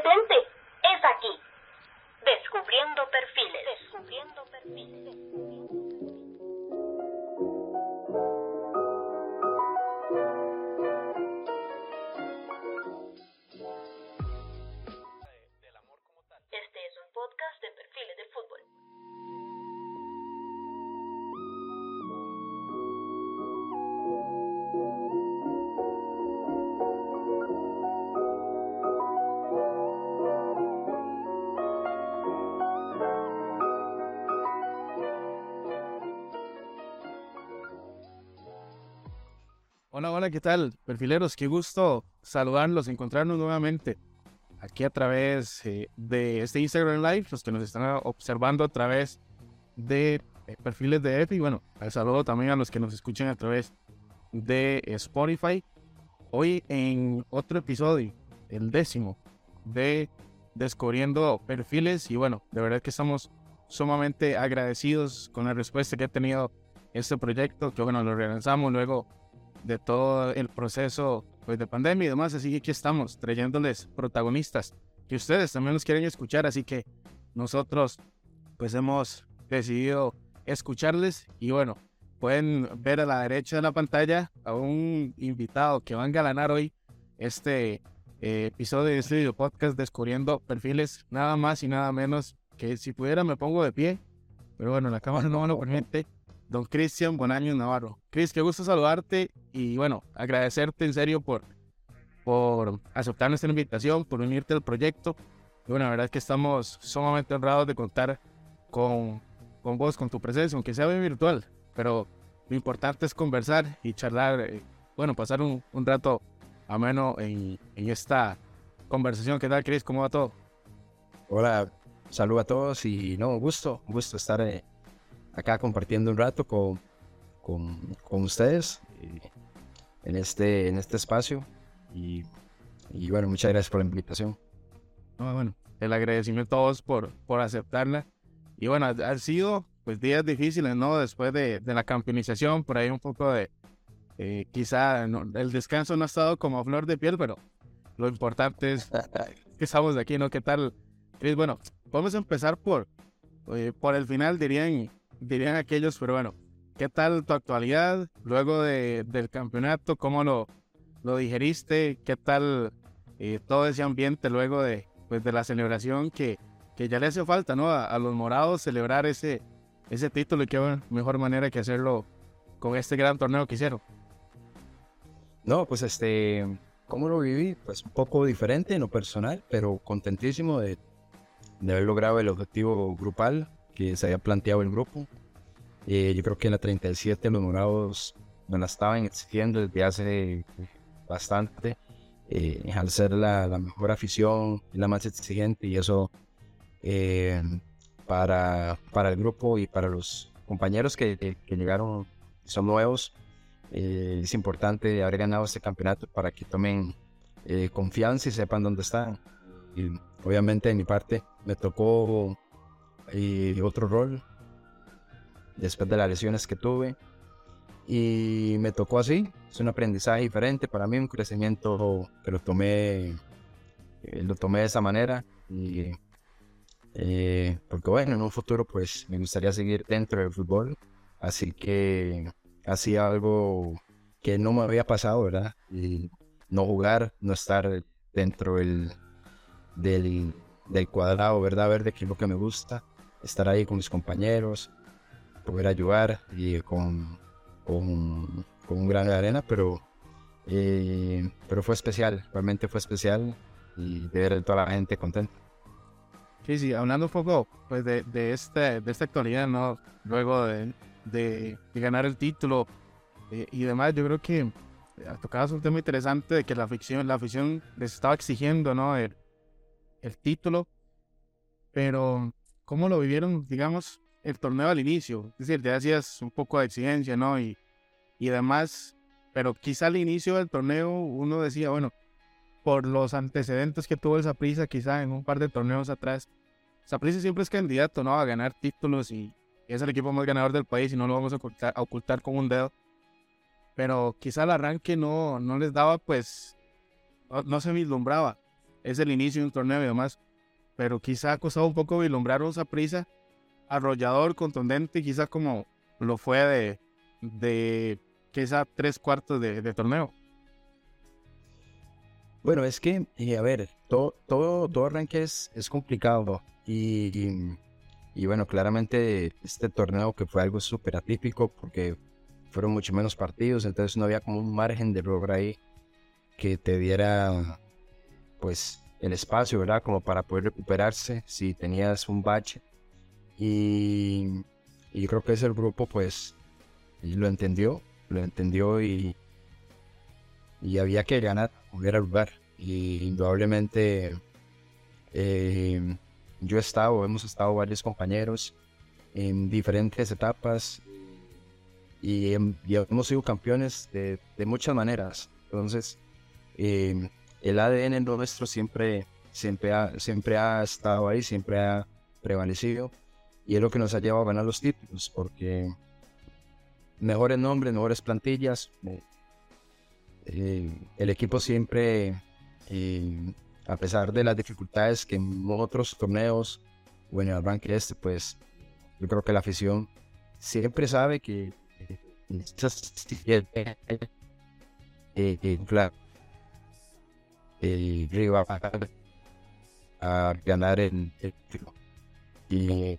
competente es aquí. Descubriendo perfiles. Descubriendo perfiles. ¿Qué tal? Perfileros, qué gusto saludarlos, encontrarnos nuevamente aquí a través eh, de este Instagram Live, los que nos están observando a través de eh, perfiles de F y bueno, el saludo también a los que nos escuchan a través de Spotify. Hoy en otro episodio, el décimo de Descubriendo Perfiles y bueno, de verdad que estamos sumamente agradecidos con la respuesta que ha tenido este proyecto, que bueno, lo realizamos luego de todo el proceso pues, de pandemia y demás. Así que aquí estamos trayéndoles protagonistas que ustedes también nos quieren escuchar. Así que nosotros pues hemos decidido escucharles y bueno, pueden ver a la derecha de la pantalla a un invitado que va a engalanar hoy este eh, episodio de este video podcast Descubriendo Perfiles, nada más y nada menos que si pudiera me pongo de pie, pero bueno, la cámara no me lo permite don Cristian Bonaño Navarro. Cris, qué gusto saludarte y bueno, agradecerte en serio por, por aceptar nuestra invitación, por unirte al proyecto. Y bueno, la verdad es que estamos sumamente honrados de contar con, con vos, con tu presencia, aunque sea bien virtual, pero lo importante es conversar y charlar, eh, bueno, pasar un, un rato ameno en, en esta conversación. ¿Qué tal, Cris? ¿Cómo va todo? Hola, saludo a todos y no, gusto, gusto estar eh, acá compartiendo un rato con, con, con ustedes eh, en, este, en este espacio. Y, y, bueno, muchas gracias por la invitación. No, bueno, el agradecimiento a todos por, por aceptarla. Y bueno, han sido pues días difíciles, ¿no? Después de, de la campeonización, por ahí un poco de, eh, quizá no, el descanso no ha estado como a flor de piel, pero lo importante es que estamos de aquí, ¿no? ¿Qué tal? Chris? Bueno, vamos a empezar por, eh, por el final, dirían dirían aquellos, pero bueno, ¿qué tal tu actualidad luego de, del campeonato? ¿Cómo lo, lo digeriste? ¿Qué tal eh, todo ese ambiente luego de, pues, de la celebración que, que ya le hace falta ¿no? a, a, los morados celebrar ese, ese título y qué mejor manera que hacerlo con este gran torneo que hicieron? No, pues este, ¿cómo lo viví? Pues un poco diferente en lo personal, pero contentísimo de, de haber logrado el objetivo grupal que se había planteado el grupo. Eh, yo creo que en la 37 los morados nos la estaban exigiendo desde hace bastante, eh, al ser la, la, mejor afición la más exigente, y eso eh, para, para el grupo y para los compañeros que, que, que llegaron, son nuevos, eh, es importante haber ganado este campeonato para que tomen eh, confianza y sepan dónde están. Y obviamente de mi parte me tocó y otro rol después de las lesiones que tuve. Y me tocó así es un aprendizaje diferente para mí un crecimiento que lo tomé eh, lo tomé de esa manera y eh, porque bueno en un futuro pues me gustaría seguir dentro del fútbol así que hacía algo que no me había pasado verdad y no jugar no estar dentro del del, del cuadrado verdad verde que es lo que me gusta estar ahí con mis compañeros, poder ayudar y con, con, con un gran de arena, pero, eh, pero fue especial, realmente fue especial y de ver toda la gente contenta. Sí, sí, hablando un poco pues, de, de, este, de esta actualidad, ¿no? Luego de, de, de ganar el título eh, y demás, yo creo que tocabas un tema interesante de que la afición, la afición les estaba exigiendo, ¿no? El, el título, pero cómo lo vivieron, digamos, el torneo al inicio. Es decir, ya hacías un poco de exigencia, ¿no? Y, y demás, pero quizá al inicio del torneo uno decía, bueno, por los antecedentes que tuvo esa prisa, quizá en un par de torneos atrás, Saprissa siempre es candidato, ¿no? A ganar títulos y es el equipo más ganador del país y no lo vamos a ocultar, a ocultar con un dedo. Pero quizá el arranque no, no les daba, pues, no, no se vislumbraba es el inicio de un torneo y demás, pero quizá ha costado un poco vislumbrar un prisa arrollador, contundente, quizá como lo fue de, de quizá tres cuartos de, torneo. Bueno, es que, eh, a ver, todo, todo, todo arranque es, es complicado y, y, bueno, claramente este torneo que fue algo súper atípico porque fueron mucho menos partidos, entonces no había como un margen de error ahí que te diera pues el espacio, ¿verdad? Como para poder recuperarse si tenías un bache. Y, creo que ese grupo pues lo entendió, lo entendió y, y había que ganar, al lugar. Y indudablemente eh, yo he estado, hemos estado varios compañeros en diferentes etapas y, hemos sido campeones de, de muchas maneras. Entonces, eh, el ADN nuestro siempre, siempre, ha, siempre ha estado ahí, siempre ha prevalecido y es lo que nos ha llevado a ganar los títulos porque mejores nombres, mejores plantillas, eh, eh, el equipo siempre, eh, a pesar de las dificultades que en otros torneos o en el arranque este, pues yo creo que la afición siempre sabe que claro, el River a ganar el, título. Y,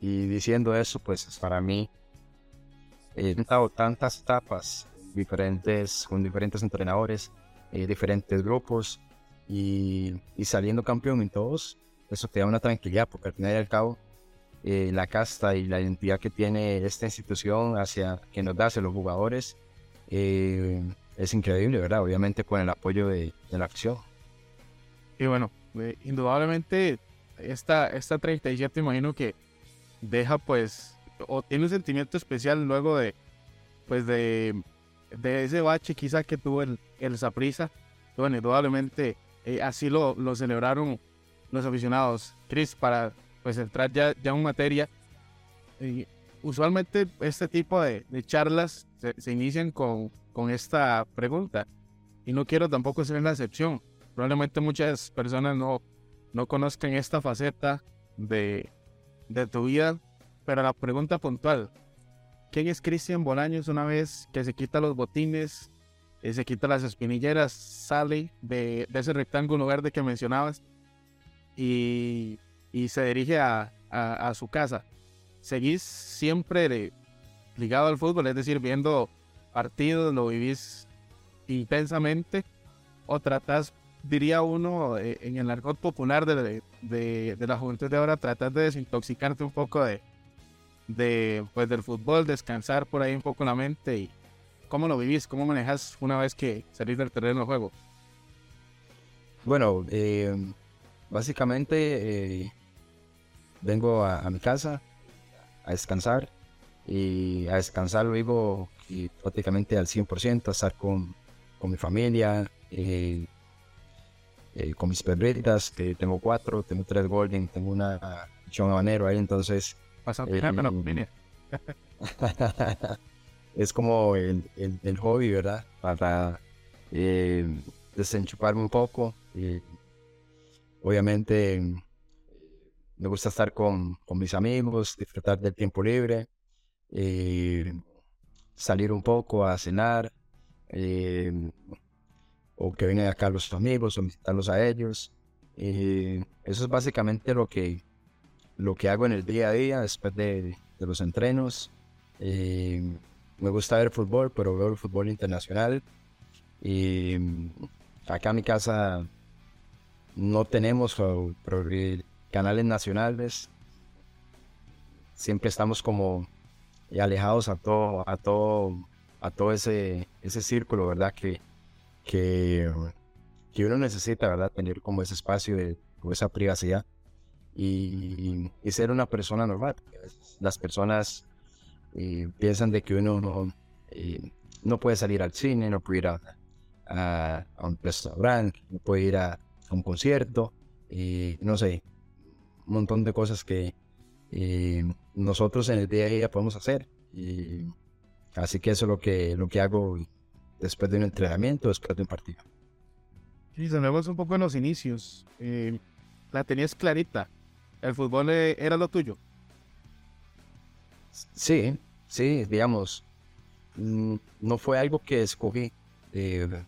y, diciendo eso, pues para mí he estado tantas etapas diferentes, con diferentes entrenadores, eh, diferentes grupos y, y, saliendo campeón en todos, eso te da una tranquilidad porque al final y al cabo eh, la casta y la identidad que tiene esta institución hacia que nos da hacia los jugadores eh, es increíble, ¿verdad? Obviamente con el apoyo de, la acción. Y bueno, eh, indudablemente esta, esta 37 imagino que deja pues, o tiene un sentimiento especial luego de, pues de, de ese bache quizá que tuvo el, el Saprisa. Bueno, indudablemente eh, así lo, lo celebraron los aficionados. Chris, para pues entrar ya, ya en materia, y usualmente este tipo de, charlas se, inician con, esta pregunta. Y no quiero tampoco ser la excepción. Probablemente muchas personas no, no conozcan esta faceta de, de tu vida, pero la pregunta puntual, ¿quién es Cristian Bolaños una vez que se quita los botines, y se quita las espinilleras, sale de, ese rectángulo verde que mencionabas y, se dirige a, su casa? ¿Seguís siempre ligado al fútbol, es decir, viendo partidos, lo vivís intensamente, o tratás, diría uno, eh, en el argot popular de, de, de, la juventud de ahora, tratás de desintoxicarte un poco de, de, pues, del fútbol, descansar por ahí un poco la mente y cómo lo vivís, cómo manejas una vez que salís del terreno de juego. Bueno, eh, básicamente eh, vengo a, a mi casa a descansar y a descansar luego y prácticamente al 100%, a estar con, con mi familia, eh, eh, con mis perritas, que tengo cuatro, tengo tres golden, tengo una chon habanero ahí, entonces... Eh, es como el, el, hobby, ¿verdad? Para desenchuparme un poco. obviamente me gusta estar con, con, mis amigos, disfrutar del tiempo libre salir un poco a cenar, eh, o que vengan acá los amigos, o visitarlos a ellos. eso es básicamente lo que, lo que hago en el día a día después de, los entrenos. Eh, me gusta ver fútbol, pero veo el fútbol internacional. Y acá en mi casa no tenemos canales nacionales. Siempre estamos como y alejados a todo, a todo, a todo ese, ese círculo, ¿verdad? Que, que, que uno necesita, ¿verdad? Tener como ese espacio de esa privacidad y, ser una persona normal. Las personas eh, piensan de que uno no, eh, no puede salir al cine, no puede ir a, a, un restaurante, no puede ir a, a un concierto, y no sé, un montón de cosas que, y nosotros en el día a día podemos hacer. Y así que eso es lo que, lo que hago después de un entrenamiento, después de un partido. Sí, vemos un poco en los inicios. Eh, la tenías clarita. El fútbol eh, era lo tuyo. Sí, sí, digamos, mm, no fue algo que escogí. eh,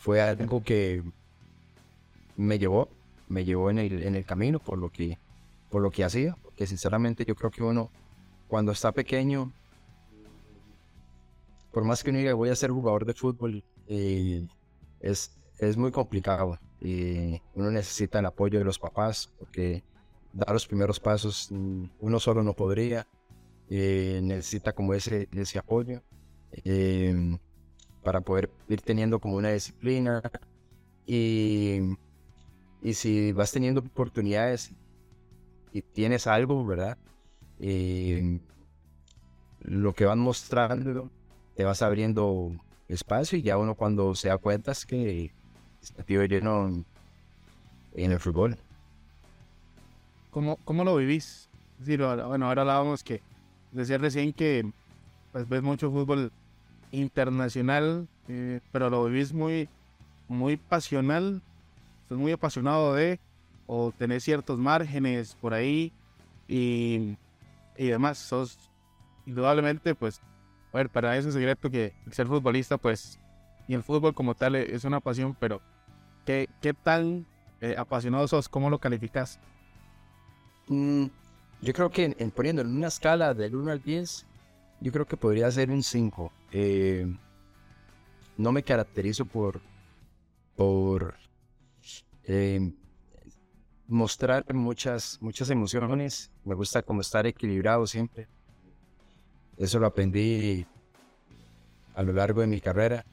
fue algo que me llevó, me llevó en el, en el camino por lo que, por lo que hacía. Porque sinceramente yo creo que uno, cuando está pequeño, por más que uno diga voy a ser jugador de fútbol, eh, es, es muy complicado. Y uno necesita el apoyo de los papás porque dar los primeros pasos mm, uno solo no podría. Eh, necesita como ese, ese apoyo eh, para poder ir teniendo como una disciplina. Y, y si vas teniendo oportunidades y tienes algo, ¿verdad? Eh, lo que van mostrando te vas abriendo espacio y ya uno cuando se da cuenta es que está tío lleno en, el fútbol. ¿Cómo, cómo lo vivís? Bueno, ahora hablábamos que decía recién que pues, ves mucho fútbol internacional, eh, pero lo vivís muy, muy pasional, muy apasionado de, o tenés ciertos márgenes por ahí y, y demás. Sos indudablemente, pues, a ver, para eso es secreto que ser futbolista, pues, y el fútbol como tal e- es una pasión, pero ¿qué, qué tan eh, apasionado sos? ¿Cómo lo calificas? Mm, yo creo que en poniendo en una escala del 1 al 10, yo creo que podría ser un 5. Eh, no me caracterizo por, por mostrar muchas, muchas emociones. Me gusta como estar equilibrado siempre. Eso lo aprendí a lo largo de mi carrera.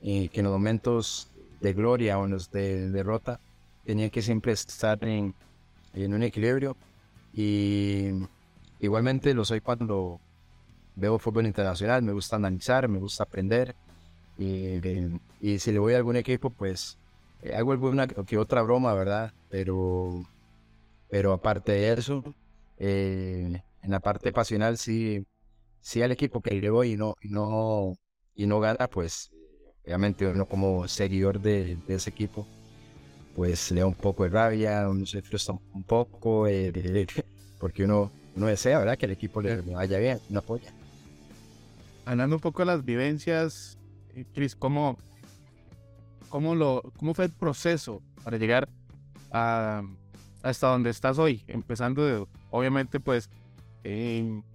Y que en los momentos de gloria o en los de derrota tenía que siempre estar en, en un equilibrio. Y igualmente lo soy cuando veo fútbol internacional, me gusta analizar, me gusta aprender. Y, y si le voy a algún equipo, pues hago alguna que otra broma, ¿verdad? Pero, pero aparte de eso, eh, en la parte pasional, sí, sí al equipo que le voy y no, y no, y no gana, pues obviamente uno como seguidor de, de ese equipo, pues le da un poco de rabia, uno se frustra un poco, eh, porque uno, uno desea, ¿verdad? Que el equipo le, le vaya bien, no apoya. hablando un poco de las vivencias, eh, Chris, ¿cómo, cómo, lo, ¿cómo fue el proceso para llegar hasta donde estás hoy? Empezando, obviamente, pues,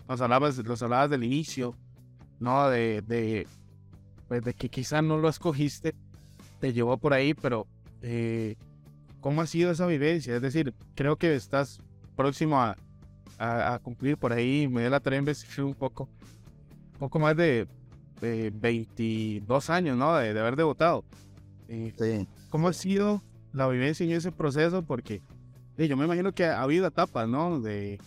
nos, hablabas, nos hablabas del inicio, ¿no? De, pues, de que quizá no lo escogiste, te llevó por ahí, pero eh, ¿cómo ha sido esa vivencia? Es decir, creo que estás próximo a, a, cumplir por ahí, me dio la tarea un poco, poco más de, de 22 años, ¿no? De haber debutado. Eh, Sí. ¿Cómo ha sido la vivencia en ese proceso? Porque eh, yo me imagino que ha habido etapas, ¿no? De,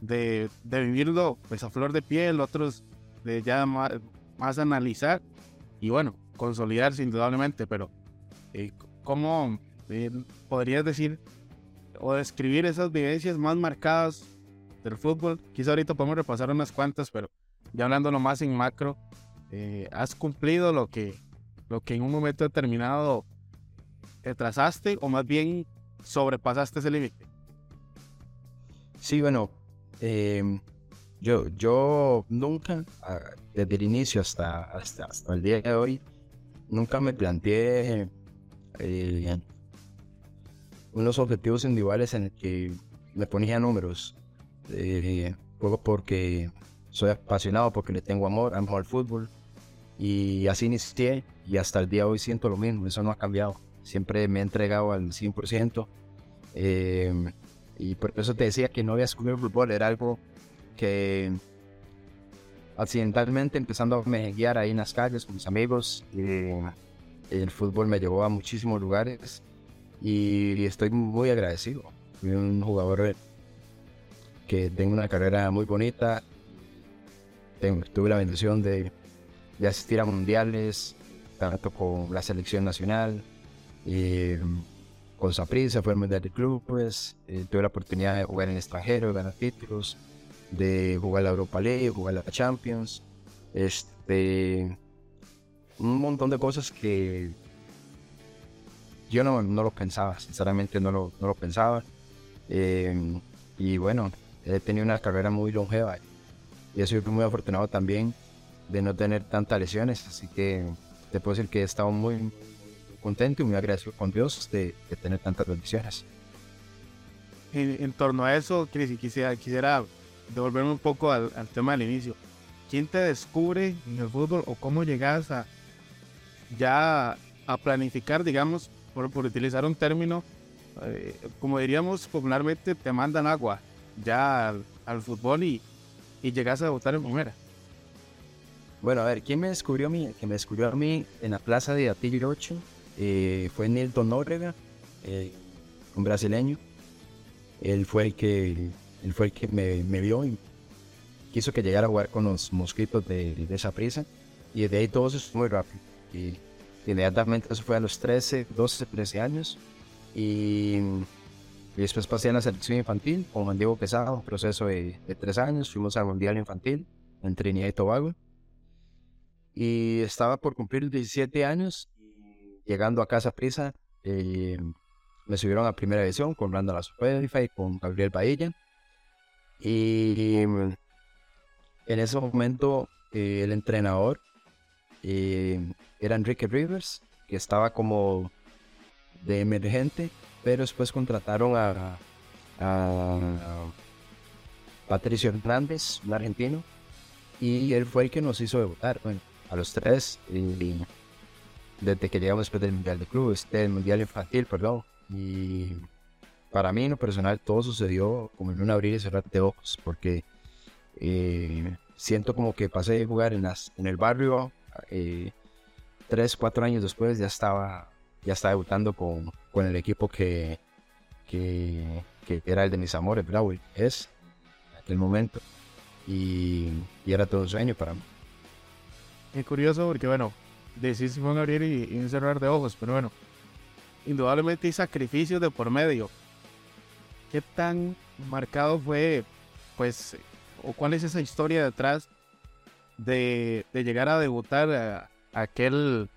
de, de vivirlo pues a flor de piel, otros de ya más, más analizar y bueno, consolidarse indudablemente, pero eh, ¿cómo eh, podrías decir o describir esas vivencias más marcadas del fútbol? Quizá ahorita podemos repasar unas cuantas, pero ya hablándolo más en macro, eh, ¿has cumplido lo que, lo que en un momento determinado te trazaste o más bien sobrepasaste ese límite? Sí, bueno, eh, yo, yo nunca, desde el inicio hasta, hasta, hasta el día de hoy, nunca me planteé eh, unos objetivos individuales en el que me ponía números. Eh, juego porque soy apasionado, porque le tengo amor, amo al fútbol. Y así inicié y hasta el día de hoy siento lo mismo, eso no ha cambiado. Siempre me he entregado al 100%. Eh, y por eso te decía que no había escogido el fútbol, era algo que accidentalmente empezando a mejenguear ahí en las calles con mis amigos, eh, el fútbol me llevó a muchísimos lugares y estoy muy agradecido. Fui un jugador que tengo una carrera muy bonita, tengo- tuve la bendición de, de asistir a mundiales, tanto con la selección nacional, eh, con Saprissa, fue el mundial de clubes, eh, tuve la oportunidad de jugar en el extranjero, de ganar títulos, de jugar la Europa League, jugar la Champions, este, un montón de cosas que yo no, no lo pensaba, sinceramente no lo, no lo pensaba. Eh, y bueno, he tenido una carrera muy longeva y he sido muy afortunado también de no tener tantas lesiones, así que te puedo decir que he estado muy contento y muy agradecido con Dios de, tener tantas bendiciones. En, torno a eso, Cris, quisiera, quisiera devolverme un poco al, tema del inicio. ¿Quién te descubre en el fútbol o cómo llegas a ya a planificar, digamos, por, utilizar un término, eh, como diríamos popularmente, te mandan agua ya al, fútbol y, y llegas a debutar en primera? Bueno, a ver, ¿quién me descubrió a mí? Que me descubrió a mí en la plaza de Atillo 8 eh, fue Nilton Nóbrega, eh, un brasileño. Él fue el que, él fue el que me, me, vio y quiso que llegara a jugar con los mosquitos de, de esa prisa. Y de ahí todo eso fue muy rápido. Y inmediatamente eso fue a los 13, 12, 13 años. Y, y después pasé a la selección infantil con Juan Diego Quesada, un proceso de, de tres años. Fuimos al Mundial Infantil en Trinidad y Tobago y estaba por cumplir 17 años. Llegando a Casa Prisa, eh, me subieron a primera división con Randall y con Gabriel Bahía. Y en ese momento eh, el entrenador eh, era Enrique Rivers, que estaba como de emergente, pero después contrataron a, a Patricio Hernández, un argentino, y él fue el que nos hizo debutar. Bueno, a los tres y desde que llegamos después del Mundial de Clubes, del Mundial Infantil, perdón. Y para mí en lo personal todo sucedió como en un abrir y cerrar de ojos, porque eh, siento como que pasé de jugar en, las, en el barrio, eh, tres, cuatro años después ya estaba, ya estaba debutando con, con el equipo que, que, era el de mis amores, bravo, es en aquel momento. Y, y era todo un sueño para mí. Es curioso porque, bueno, decís si fue abrir y, y, cerrar de ojos, pero bueno, indudablemente hay sacrificios de por medio. ¿Qué tan marcado fue, pues, o cuál es esa historia detrás de, llegar a debutar a, a aquel,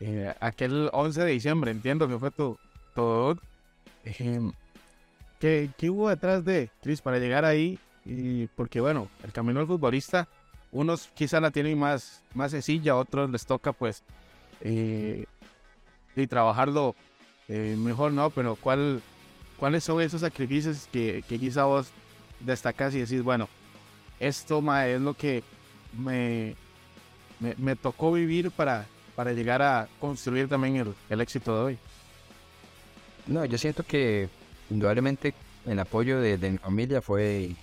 eh, aquel 11 de diciembre? Entiendo que fue tu, todo. Eh, ¿qué, ¿Qué hubo detrás de Chris para llegar ahí? Porque, bueno, el camino del futbolista unos quizá la tienen más, más sencilla, otros les toca pues eh, y trabajarlo eh, mejor, ¿no? Pero ¿cuál, ¿cuáles son esos sacrificios que, que quizá vos destacas y decís, bueno, esto ma, es lo que me, me, me, tocó vivir para, para llegar a construir también el, el éxito de hoy? No, yo siento que indudablemente el apoyo de, de mi familia fue,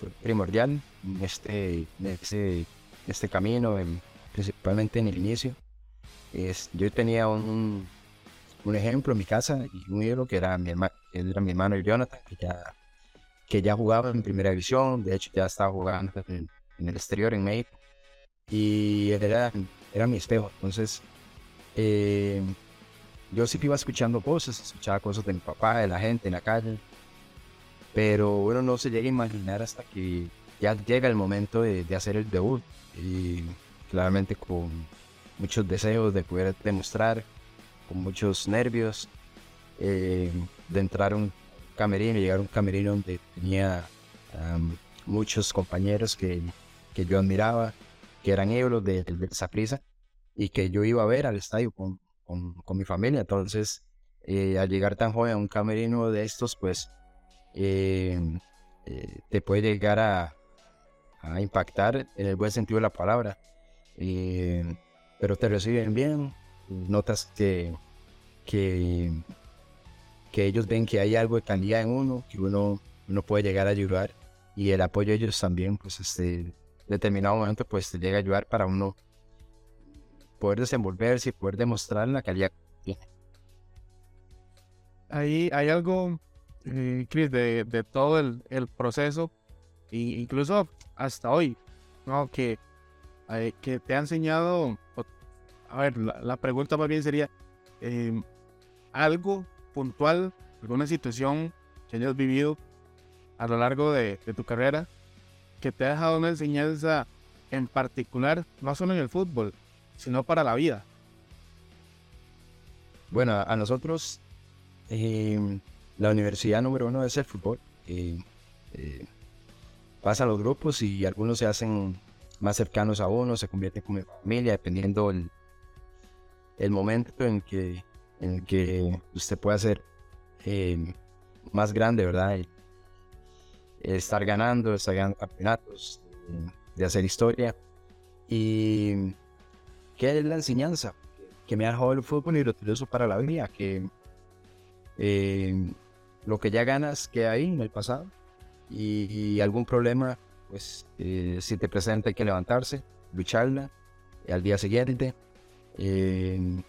fue primordial este, este, este camino, en, principalmente en el inicio. Es, yo tenía un, un, ejemplo en mi casa y un ídolo que era mi, hermano, era mi hermano Jonathan, que ya, que ya jugaba en primera división, de hecho ya estaba jugando en, en el exterior, en México, y era, era mi espejo. Entonces, eh, yo sí iba escuchando cosas, escuchaba cosas de mi papá, de la gente en la calle, pero uno no se llega a imaginar hasta que ya llega el momento de, de, hacer el debut y claramente con muchos deseos de poder demostrar, con muchos nervios, eh, de entrar a un camerino, llegar a un camerino donde tenía um, muchos compañeros que, que, yo admiraba, que eran euros de, de, esa prisa y que yo iba a ver al estadio con, con, con mi familia. Entonces, eh, al llegar tan joven a un camerino de estos, pues eh, eh, te puede llegar a, a impactar en el buen sentido de la palabra. Eh, pero te reciben bien, notas que, que, que, ellos ven que hay algo de calidad en uno, que uno, uno puede llegar a ayudar y el apoyo de ellos también, pues este determinado momento pues te llega a ayudar para uno poder desenvolverse y poder demostrar la calidad que tiene. Ahí hay algo, eh, Chris, de, de, todo el, el proceso, e incluso hasta hoy, ¿no? Que, eh, que te ha enseñado, a ver, la, pregunta más bien sería, eh, algo puntual, alguna situación que hayas vivido a lo largo de, tu carrera que te ha dejado una enseñanza en particular, no solo en el fútbol, sino para la vida. Bueno, a nosotros eh, la universidad número uno es el fútbol. Eh, eh, pasan los grupos y algunos se hacen más cercanos a uno, se convierten como familia, dependiendo el, el momento en que, en que usted pueda ser más grande, ¿verdad? estar ganando, estar ganando campeonatos, de hacer historia. Y qué es la enseñanza que me ha dejado el fútbol y lo utilizo para la vida, que eh, lo que ya ganas queda ahí en el pasado y, algún problema, pues eh, si te presenta hay que levantarse, lucharla al día siguiente. Eh,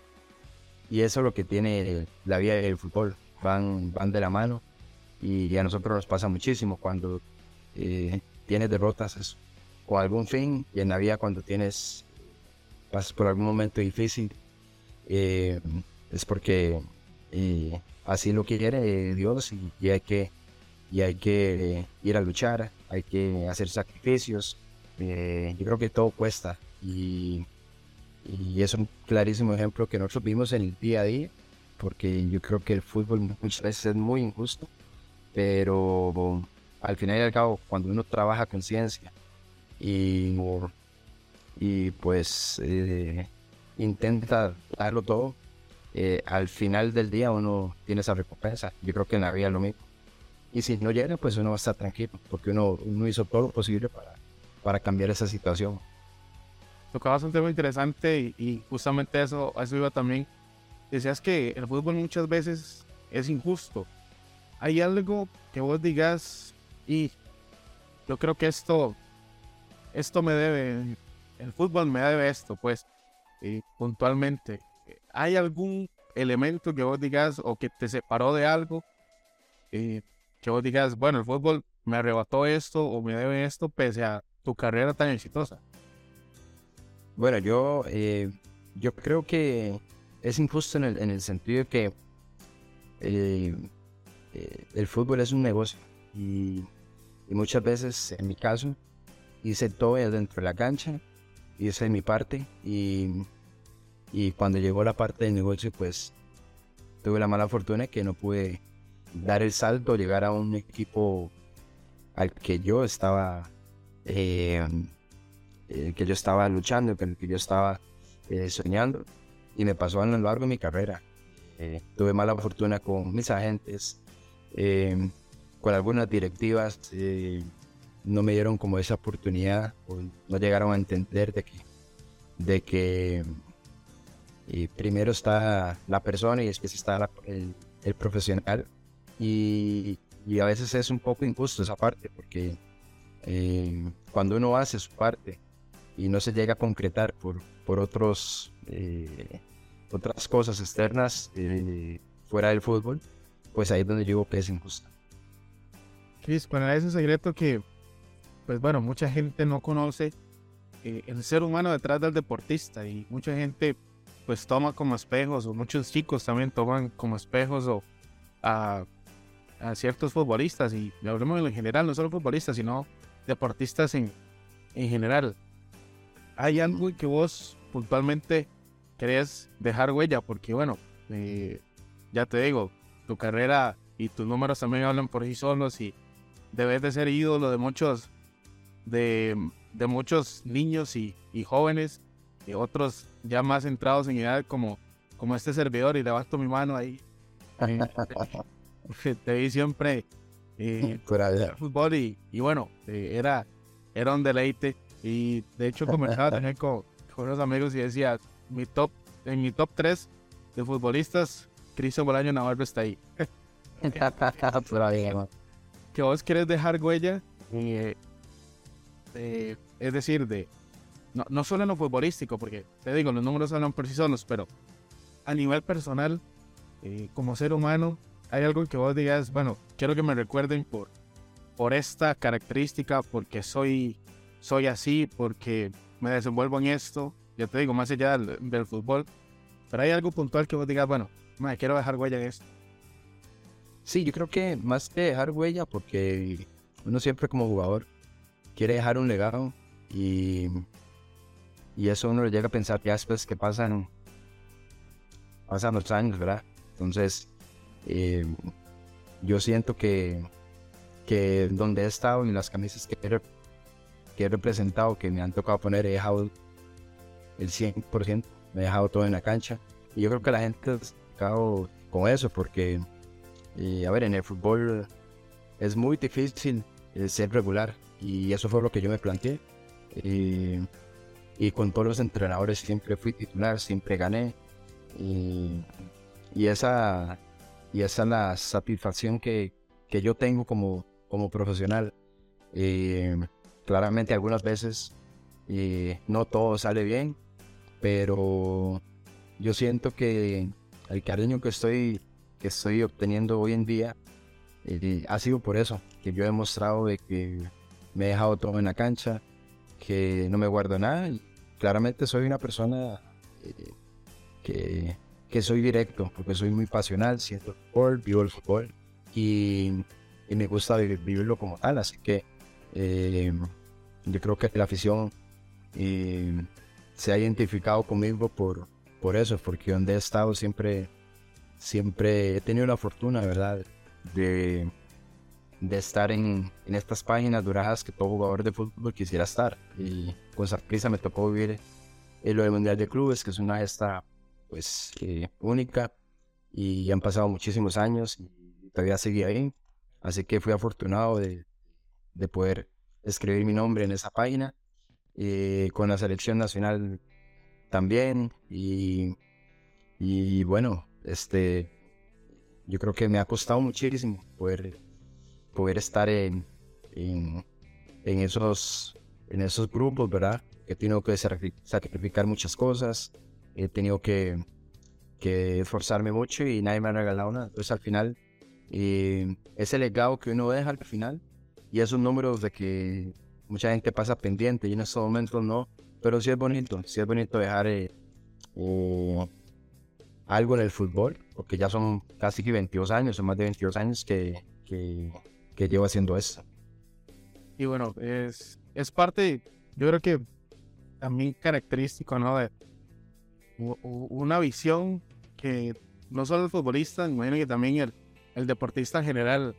y eso es lo que tiene la vida del fútbol, van, van de la mano y a nosotros nos pasa muchísimo cuando tienes derrotas o algún fin y en la vida cuando tienes pasas por algún momento difícil es porque así lo quiere Dios y, hay que y hay que ir a luchar, hay que hacer sacrificios. Eh, yo creo que todo cuesta y, y, es un clarísimo ejemplo que nosotros vimos en el día a día, porque yo creo que el fútbol muchas veces es muy injusto, pero al final y al cabo, cuando uno trabaja con ciencia y, y pues eh, intenta darlo todo, eh, al final del día uno tiene esa recompensa. Yo creo que en la vida es lo mismo. Y si no llega, pues uno va a estar tranquilo, porque uno, uno hizo todo lo posible para, para cambiar esa situación. Tocabas un tema interesante y, justamente eso, eso iba también. Decías que el fútbol muchas veces es injusto. Hay algo que vos digas y yo creo que esto, esto me debe, el fútbol me debe esto, pues, y puntualmente. ¿Hay algún elemento que vos digas o que te separó de algo? Eh, que vos digas, bueno, el fútbol me arrebató esto o me debe esto pese a tu carrera tan exitosa. Bueno, yo, eh, yo creo que es injusto en el, en el sentido que eh, el fútbol es un negocio y, y, muchas veces, en mi caso, hice todo dentro de la cancha, hice mi parte y y cuando llegó la parte del negocio, pues tuve la mala fortuna que no pude dar el salto, llegar a un equipo al que yo estaba, eh, eh, que yo estaba luchando, con el que yo estaba eh, soñando. Y me pasó a lo largo de mi carrera. tuve mala fortuna con mis agentes, con algunas directivas, no me dieron como esa oportunidad, o no llegaron a entender de que, de que primero está la persona y después está el, profesional. Y, a veces es un poco injusto esa parte, porque eh, cuando uno hace su parte y no se llega a concretar por, por otros, eh, otras cosas externas eh, fuera del fútbol, pues ahí es donde yo digo que es injusto. Chris, bueno, es un secreto que, pues bueno, mucha gente no conoce el ser humano detrás del deportista y mucha gente pues toma como espejos, o muchos chicos también toman como espejos o a, ciertos futbolistas, y hablemos en general, no solo futbolistas, sino deportistas en, en general. ¿Hay algo que vos puntualmente querés dejar huella? Porque bueno, eh, ya te digo, tu carrera y tus números también hablan por sí solos y debes de ser ídolo de muchos, de, de muchos niños y, jóvenes y otros ya más centrados en edad como, como este servidor y levanto mi mano ahí. te vi siempre eh, fútbol y, y bueno, eh, era, era un deleite. Y de hecho comenzaba también con, con unos amigos y decía, mi top, en mi top 3 de futbolistas, Cristo Bolaño Navarro está ahí. que vos querés dejar huella, eh, es decir, de, no, no solo en lo futbolístico, porque te digo, los números hablan por sí solos, pero a nivel personal, eh, como ser humano, hay algo que vos digas, bueno, quiero que me recuerden por, por esta característica, porque soy, soy así, porque me desenvuelvo en esto, ya te digo, más allá del, fútbol, pero hay algo puntual que vos digas, bueno, me quiero dejar huella en esto. Sí, yo creo que más que dejar huella, porque uno siempre como jugador quiere dejar un legado y y eso uno llega a pensar ya después que pasan pasan los años, ¿verdad? Entonces, eh, yo siento que, que donde he estado y las camisas que he, que he representado, que me han tocado poner, he dejado el 100%, me he dejado todo en la cancha. Y yo creo que la gente ha quedado con eso, porque, a ver, en el fútbol es muy difícil ser regular, y eso fue lo que yo me planteé. y con todos los entrenadores siempre fui titular, siempre gané. Y, y esa, y esa es la satisfacción que, que yo tengo como, como profesional. claramente algunas veces no todo sale bien, pero yo siento que el cariño que estoy, que estoy obteniendo hoy en día eh, ha sido por eso, que yo he demostrado de que me he dejado todo en la cancha, que no me guardo nada. Y claramente soy una persona eh, que, que, soy directo, porque soy muy pasional, siento el fútbol, vivo el fútbol y, y me gusta vivirlo como tal. Así que eh, yo creo que la afición se ha identificado conmigo por, por eso, porque donde he estado siempre, siempre he tenido la fortuna, ¿verdad? De, de estar en, en, estas páginas duradas que todo jugador de fútbol quisiera estar. Y con prisa me tocó vivir en lo del Mundial de Clubes, que es una gesta pues eh, única. Y han pasado muchísimos años y todavía seguí ahí. Así que fui afortunado de, de poder escribir mi nombre en esa página eh, con la selección nacional también y, y bueno, este, yo creo que me ha costado muchísimo poder, poder estar en, en, esos, en esos grupos, ¿verdad? He tenido que sacrificar muchas cosas, he tenido que, que esforzarme mucho y nadie me ha regalado nada. Entonces al final, eh, ese legado que uno deja al final y esos números de que mucha gente pasa pendiente y en estos momentos no, pero sí es bonito, sí es bonito dejar eh, algo en el fútbol, porque ya son casi 22 años, son más de 22 años que, que, llevo haciendo eso. Y bueno, es, es parte, yo creo que también característico, ¿no? De una visión que no solo el futbolista, imagino que también el, el deportista en general,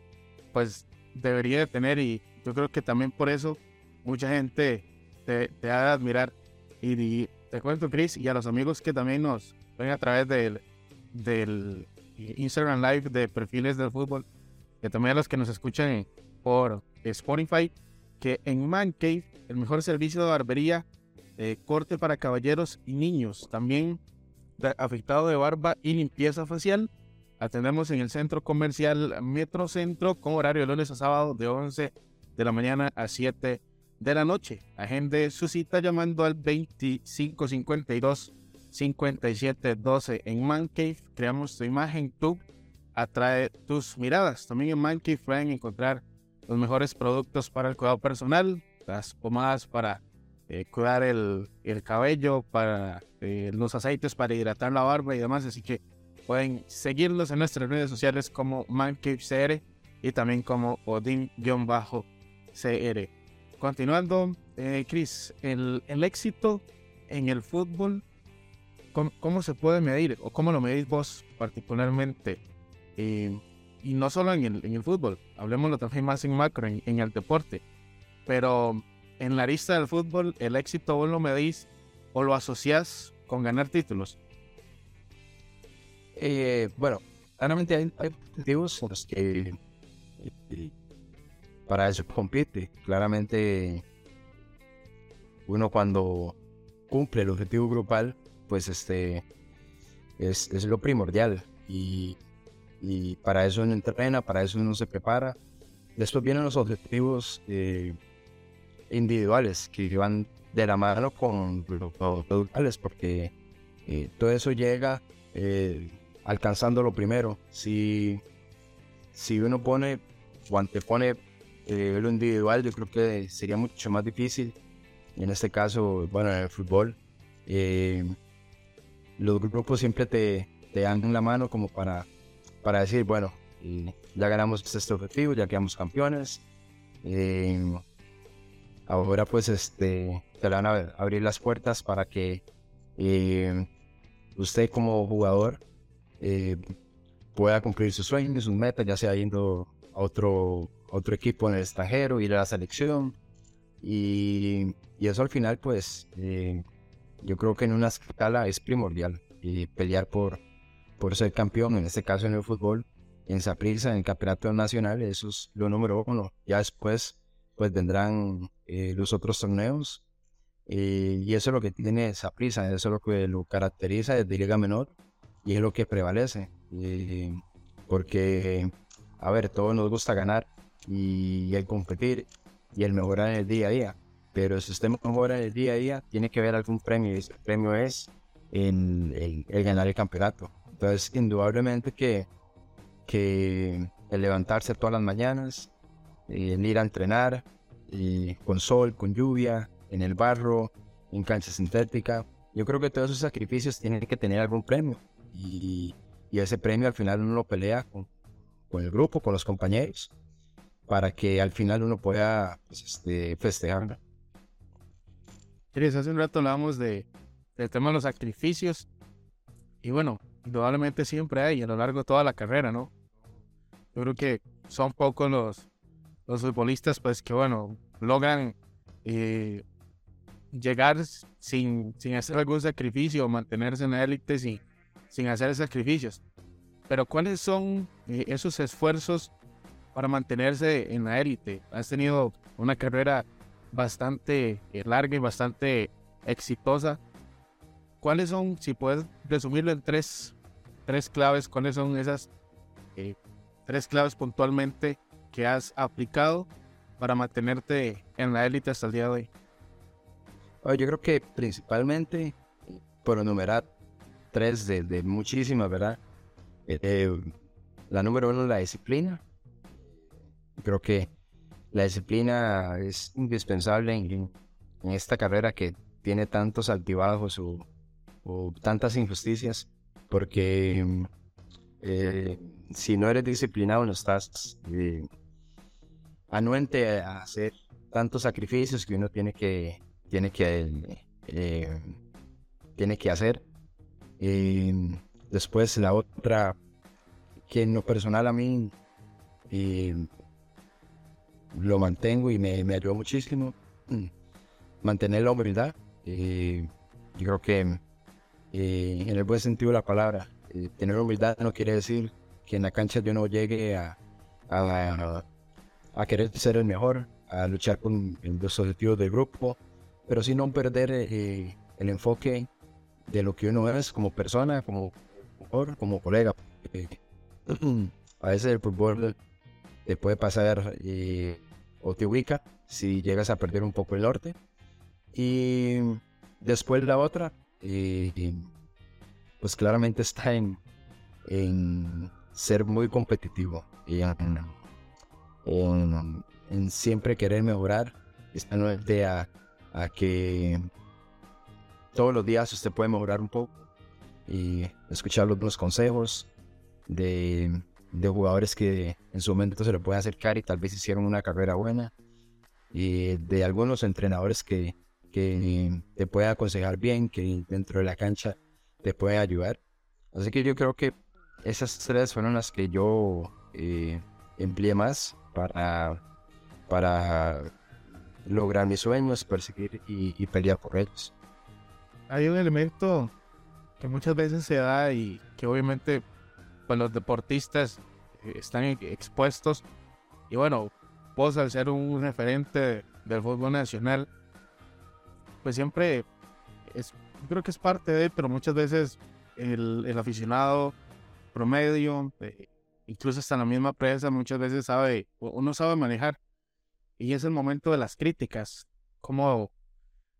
pues debería de tener y yo creo que también por eso mucha gente te, te ha de admirar. Y, te cuento, Chris, y a los amigos que también nos ven a través del, del Instagram Live de perfiles del fútbol, que también a los que nos escuchan por Spotify, que en Man Cave, el mejor servicio de barbería, eh, corte para caballeros y niños, también afectado de barba y limpieza facial. Atendemos en el centro comercial Metro Centro con horario de lunes a sábado de 11 de la mañana a 7 de la noche. Agende su cita llamando al 2552 5712 en Mancave. Creamos tu imagen, tú atrae tus miradas. También en Mancave pueden encontrar los mejores productos para el cuidado personal, las pomadas para eh, cuidar el, el, cabello, para eh, los aceites para hidratar la barba y demás. Así que pueden seguirlos en nuestras redes sociales como Mancave CR y también como Odin-CR. Continuando, eh, Chris, el, éxito en el fútbol, ¿cómo, se puede medir o cómo lo medís vos particularmente? Eh, y no solo en el, fútbol, hablemoslo también más en macro, en, el deporte. Pero en la lista del fútbol, el éxito vos lo medís o lo asociás con ganar títulos. Eh, bueno, claramente hay, hay objetivos los que para eso compite. Claramente, uno cuando cumple el objetivo grupal, pues este es, es lo primordial. Y, y, para eso uno entrena, para eso uno se prepara. Después vienen los objetivos eh, individuales que van de la mano con los grupales, porque eh, todo eso llega eh, alcanzando lo primero. Si, si uno pone o antepone eh, lo individual yo creo que sería mucho más difícil. En este caso, bueno, en el fútbol, eh, los grupos siempre te, te, dan la mano como para, para decir, bueno, ya ganamos este objetivo, ya quedamos campeones. Ahora pues este, te van a abrir las puertas para que usted como jugador eh, pueda cumplir sus sueños, sus metas, ya sea yendo a otro, otro equipo en el extranjero, ir a la selección. Y, y eso al final, pues, eh, yo creo que en una escala es primordial. Y pelear por, por ser campeón, en este caso en el fútbol, en Saprissa, en el campeonato nacional, eso es lo número uno. Ya después, pues vendrán eh, los otros torneos. Eh, y eso es lo que tiene Saprissa, eso es lo que lo caracteriza desde Liga Menor y es lo que prevalece. Eh, porque, a ver, todos nos gusta ganar y el competir y el mejorar en el día a día. Pero si usted mejora en el día a día, tiene que haber algún premio y ese premio es el, el, ganar el campeonato. Entonces, indudablemente que, que el levantarse todas las mañanas, el ir a entrenar, con sol, con lluvia, en el barro, en cancha sintética, yo creo que todos esos sacrificios tienen que tener algún premio. Y, ese premio al final uno lo pelea con, el grupo, con los compañeros, para que al final uno pueda pues, este, festejar. hace un rato hablábamos de, del tema de los sacrificios. Y bueno, indudablemente siempre hay a lo largo de toda la carrera, ¿no? Yo creo que son pocos los, los futbolistas, pues, que bueno, logran eh, llegar sin, sin hacer algún sacrificio, mantenerse en la élite sin, sin hacer sacrificios. Pero ¿cuáles son eh, esos esfuerzos para mantenerse en la élite? Has tenido una carrera bastante eh, larga y bastante exitosa. ¿Cuáles son, si puedes resumirlo en tres, tres claves, cuáles son esas tres claves puntualmente que has aplicado para mantenerte en la élite hasta el día de hoy? Yo creo que principalmente, por enumerar tres de, muchísimas, ¿verdad? Eh, eh, la número uno, la disciplina. Creo que la disciplina es indispensable en, esta carrera que tiene tantos altibajos o, tantas injusticias, porque eh, si no eres disciplinado no estás anuente a hacer tantos sacrificios que uno tiene que tiene que tiene que hacer y después la otra, que en lo personal a mí lo mantengo y me, me, ayudó muchísimo, mm, mantener la humildad. yo creo que en el buen sentido de la palabra, tener humildad no quiere decir que en la cancha yo no llegue a querer ser el mejor, a luchar con los objetivos del grupo, pero sí no perder eh, el enfoque de lo que uno es como persona, como jugador, como colega. a veces el fútbol te puede pasar eh, o te ubica si llegas a perder un poco el norte. Y después la otra, eh, pues claramente está en, en ser muy competitivo y en, en, siempre querer mejorar. Esta no a, a que todos los días usted puede mejorar un poco y escuchar los consejos de, jugadores que en su momento se le pueden acercar y tal vez hicieron una carrera buena y de algunos entrenadores que, te pueden aconsejar bien, que dentro de la cancha te puede ayudar. Así que yo creo que esas tres fueron las que yo eh, empleé más para, para lograr mis sueños, perseguir y pelear por ellos hay un elemento que muchas veces se da y que obviamente pues, los deportistas eh, están expuestos. Y bueno, vos al ser un referente del fútbol nacional, pues siempre es, creo que es parte de, pero muchas veces el, el aficionado promedio, eh, incluso hasta la misma prensa, muchas veces sabe, uno sabe manejar. Y es el momento de las críticas, como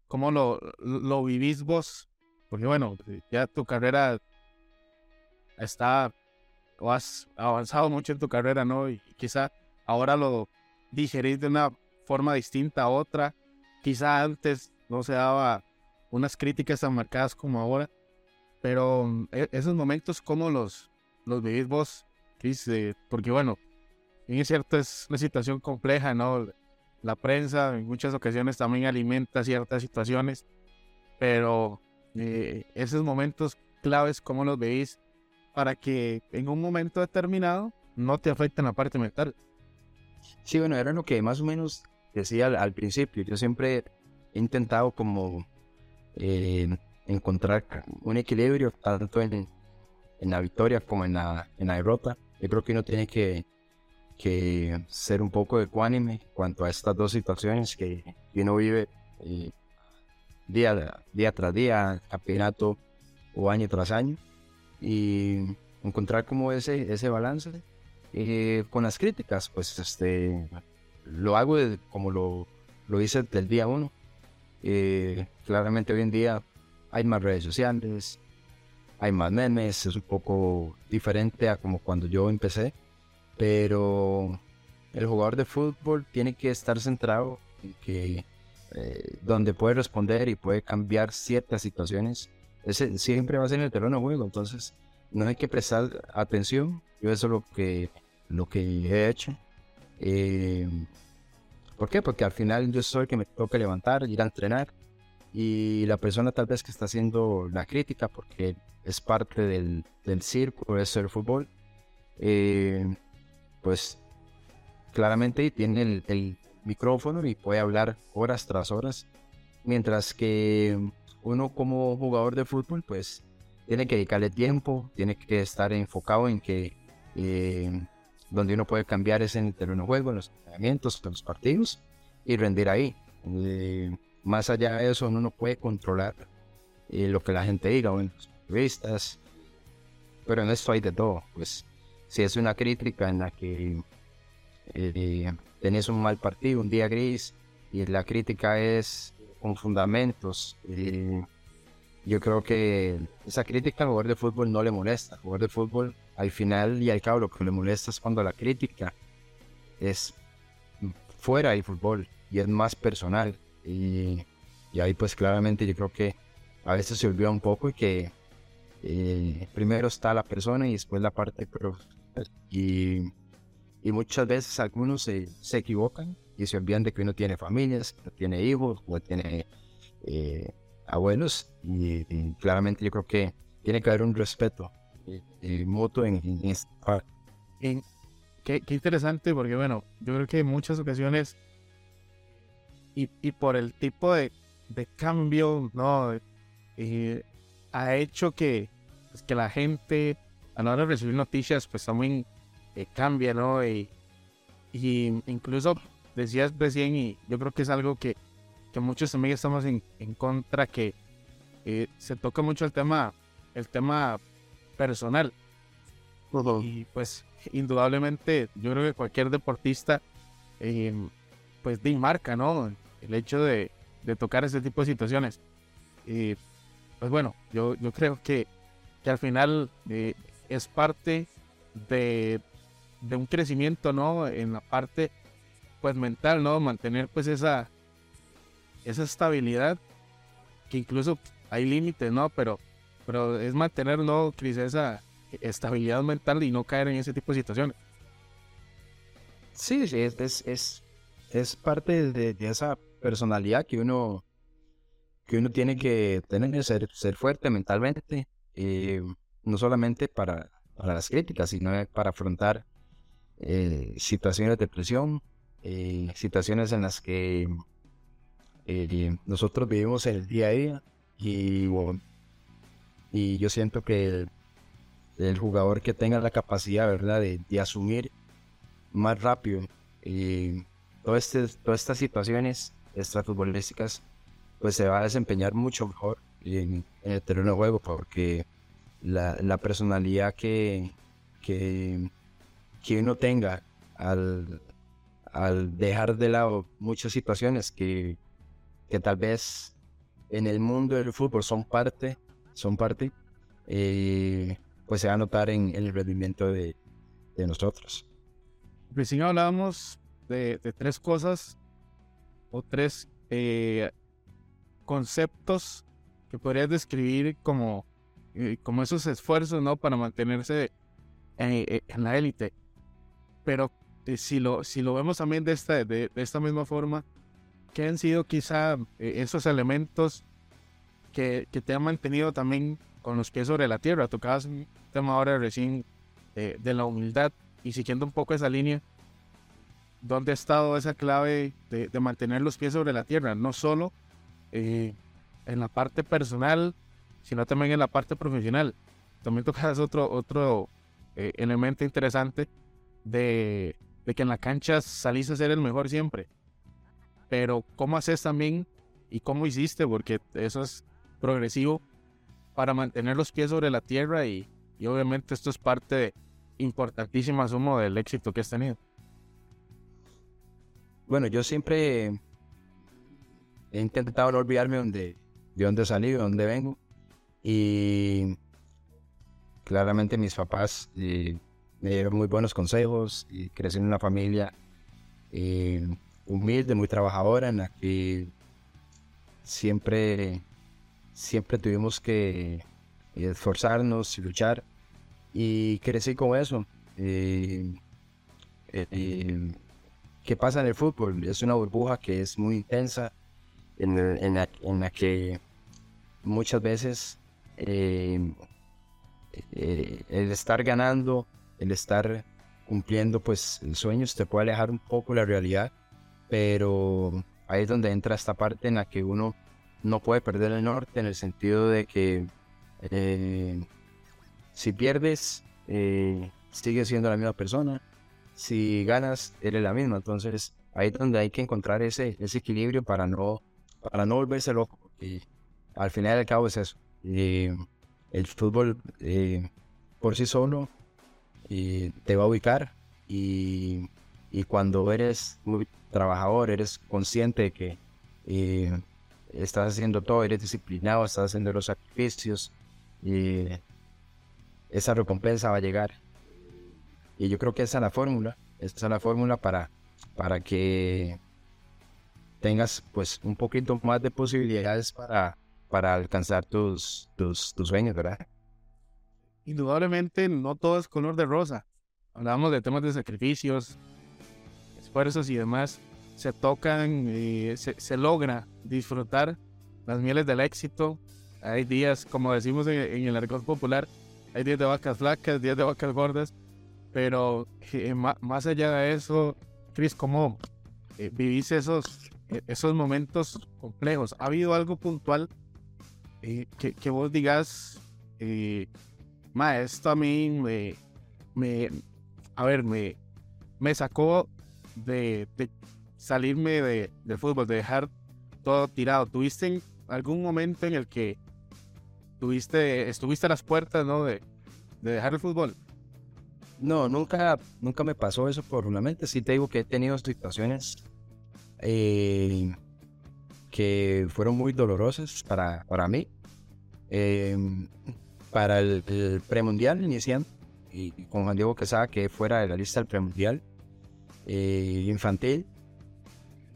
¿Cómo lo, lo vivís vos? Porque bueno, ya tu carrera está, o has avanzado mucho en tu carrera, ¿no? Y quizá ahora lo digerís de una forma distinta a otra. Quizá antes no se daba unas críticas tan marcadas como ahora. Pero e, esos momentos, ¿cómo los, los vivís vos, Chris? porque bueno, es cierto, es una situación compleja, ¿no? la prensa en muchas ocasiones también alimenta ciertas situaciones, pero eh, esos momentos claves, ¿cómo los veis? para que en un momento determinado no te afecte en la parte mental. Sí, bueno, era lo que más o menos decía al, al principio. Yo siempre he intentado como eh, encontrar un equilibrio tanto en, en la victoria como en la, en la derrota. Yo creo que uno tiene que, que ser un poco ecuánime cuanto a estas dos situaciones que uno vive eh, día, día tras día, campeonato o año tras año. Y encontrar como ese, ese balance. Eh, con las críticas, pues este lo hago de- como lo, lo hice del día uno. Eh, claramente hoy en día hay más redes sociales, hay más memes, es un poco diferente a como cuando yo empecé, pero el jugador de fútbol tiene que estar centrado en que eh, donde puede responder y puede cambiar ciertas situaciones, ese siempre va a ser en el terreno de juego, entonces no hay que prestar atención, yo eso es lo que, lo que he hecho. Eh, ¿Por qué? Porque al final yo soy el que me toca levantar, ir a entrenar y la persona tal vez que está haciendo la crítica porque es parte del, del circo, es el fútbol, eh, pues claramente tiene el, el micrófono y puede hablar horas tras horas, mientras que uno como jugador de fútbol pues tiene que dedicarle tiempo, tiene que estar enfocado en que eh, donde uno puede cambiar es en el terreno de juego, en los entrenamientos, en los partidos y rendir ahí. Eh, más allá de eso, uno no puede controlar eh, lo que la gente diga, bueno, los periodistas, pero en esto hay de todo. Pues si es una crítica en la que eh, tenés un mal partido, un día gris, y la crítica es con fundamentos, eh, yo creo que esa crítica al jugador de fútbol no le molesta. Al jugador de fútbol, al final y al cabo, lo que le molesta es cuando la crítica es fuera del fútbol y es más personal. Y, ahí pues claramente yo creo que a veces se olvida un poco y que eh, primero está la persona y después la parte profesional. Y, y muchas veces algunos se, se equivocan y se olvidan de que uno tiene familias, que tiene hijos o tiene eh, abuelos. Y, claramente yo creo que tiene que haber un respeto eh, eh, mutuo en, en. En- qué, qué interesante, porque bueno, yo creo que en muchas ocasiones, y, y por el tipo de, de cambio, ¿no? Eh, ha hecho que, pues, que la gente, a la hora de recibir noticias, pues también eh, cambia, ¿no? Y, y incluso decías recién, y yo creo que es algo que, que muchos también estamos en, en contra, que eh, se toca mucho el tema, el tema personal. Y pues indudablemente yo creo que cualquier deportista eh, pues de marca, ¿no? El hecho de, de tocar ese tipo de situaciones. Y pues bueno, yo, yo creo que, que al final eh, es parte de, de un crecimiento, ¿no? En la parte pues mental, ¿no? Mantener pues esa, esa estabilidad que incluso hay límites, ¿no? Pero, pero es mantener, ¿no, Cris? Esa estabilidad mental y no caer en ese tipo de situaciones. Sí, sí, es, es, es, es parte de, de esa personalidad que uno, que uno tiene que tener, ser, ser fuerte mentalmente, eh, no solamente para, para las críticas, sino para afrontar eh, situaciones de presión, eh, situaciones en las que eh, nosotros vivimos el día a día y, y yo siento que el, jugador que tenga la capacidad, ¿verdad?, de, de asumir más rápido todas, este- todas estas situaciones extrafutbolísticas, pues se va a desempeñar mucho mejor en, en el terreno de juego porque la, la personalidad que, que, que uno tenga al, al dejar de lado muchas situaciones que, que tal vez en el mundo del fútbol son parte, son parte, eh, pues se va a notar en, en el rendimiento de, de nosotros. Recién hablábamos de, tres cosas o tres eh, conceptos que podrías describir como, eh, como esos esfuerzos ¿no? para mantenerse eh, en la élite. Pero eh, si, lo, si lo vemos también de esta, de, esta misma forma, ¿qué han sido quizá esos elementos que, que te han mantenido también con los pies sobre la tierra. Tocabas un tema ahora recién de la humildad y siguiendo un poco esa línea, ¿dónde ha estado esa clave de, mantener los pies sobre la tierra? No solo eh, en la parte personal, sino también en la parte profesional. También tocas otro, otro eh, elemento interesante de, de que en la cancha salís a ser el mejor siempre. Pero ¿cómo haces también y cómo hiciste? Porque eso es progresivo para mantener los pies sobre la tierra y, y obviamente esto es parte importantísima, sumo, del éxito que has tenido. Bueno, yo siempre he intentado no olvidarme de dónde salí, de dónde vengo. Y claramente mis papás eh, me dieron muy buenos consejos y crecí en una familia eh, humilde, muy trabajadora, en la que siempre, siempre tuvimos que esforzarnos y luchar. Y crecí con eso. Eh, eh, ¿Qué pasa en el fútbol? Es una burbuja que es muy intensa, en, la, que muchas veces eh, el estar ganando, el estar cumpliendo pues sueños te puede alejar un poco la realidad, pero ahí es donde entra esta parte en la que uno no puede perder el norte en el sentido de que eh, si pierdes eh, sigues siendo la misma persona, si ganas eres la misma, entonces ahí es donde hay que encontrar ese, ese equilibrio para no, para no volverse loco, y al final y al cabo es eso. el fútbol eh, por sí solo y te va a ubicar y, y, cuando eres muy trabajador, eres consciente de que eh, estás haciendo todo, eres disciplinado, estás haciendo los sacrificios y esa recompensa va a llegar. Y yo creo que esa es la fórmula, esa es la fórmula para, para que tengas pues un poquito más de posibilidades para, para alcanzar tus, tus, tus sueños, ¿verdad? indudablemente no todo es color de rosa. Hablamos de temas de sacrificios, esfuerzos y demás. Se tocan, y se, se, logra disfrutar las mieles del éxito. Hay días, como decimos en, en el argot popular, hay días de vacas flacas, días de vacas gordas. Pero eh, más, allá de eso, Chris, ¿cómo eh, vivís esos, eh, esos momentos complejos? ¿Ha habido algo puntual que, que, vos digas, Ma, esto a mí me, me a ver, me, me sacó de, de salirme de, del fútbol, de dejar todo tirado. ¿Tuviste algún momento en el que tuviste, estuviste a las puertas, ¿no? De, de dejar el fútbol. No, nunca, nunca me pasó eso por una mente. Sí te digo que he tenido situaciones eh, que fueron muy dolorosas para, para mí. Eh, para el, premundial iniciando y con Juan Diego Quesada que fuera de la lista del premundial eh, infantil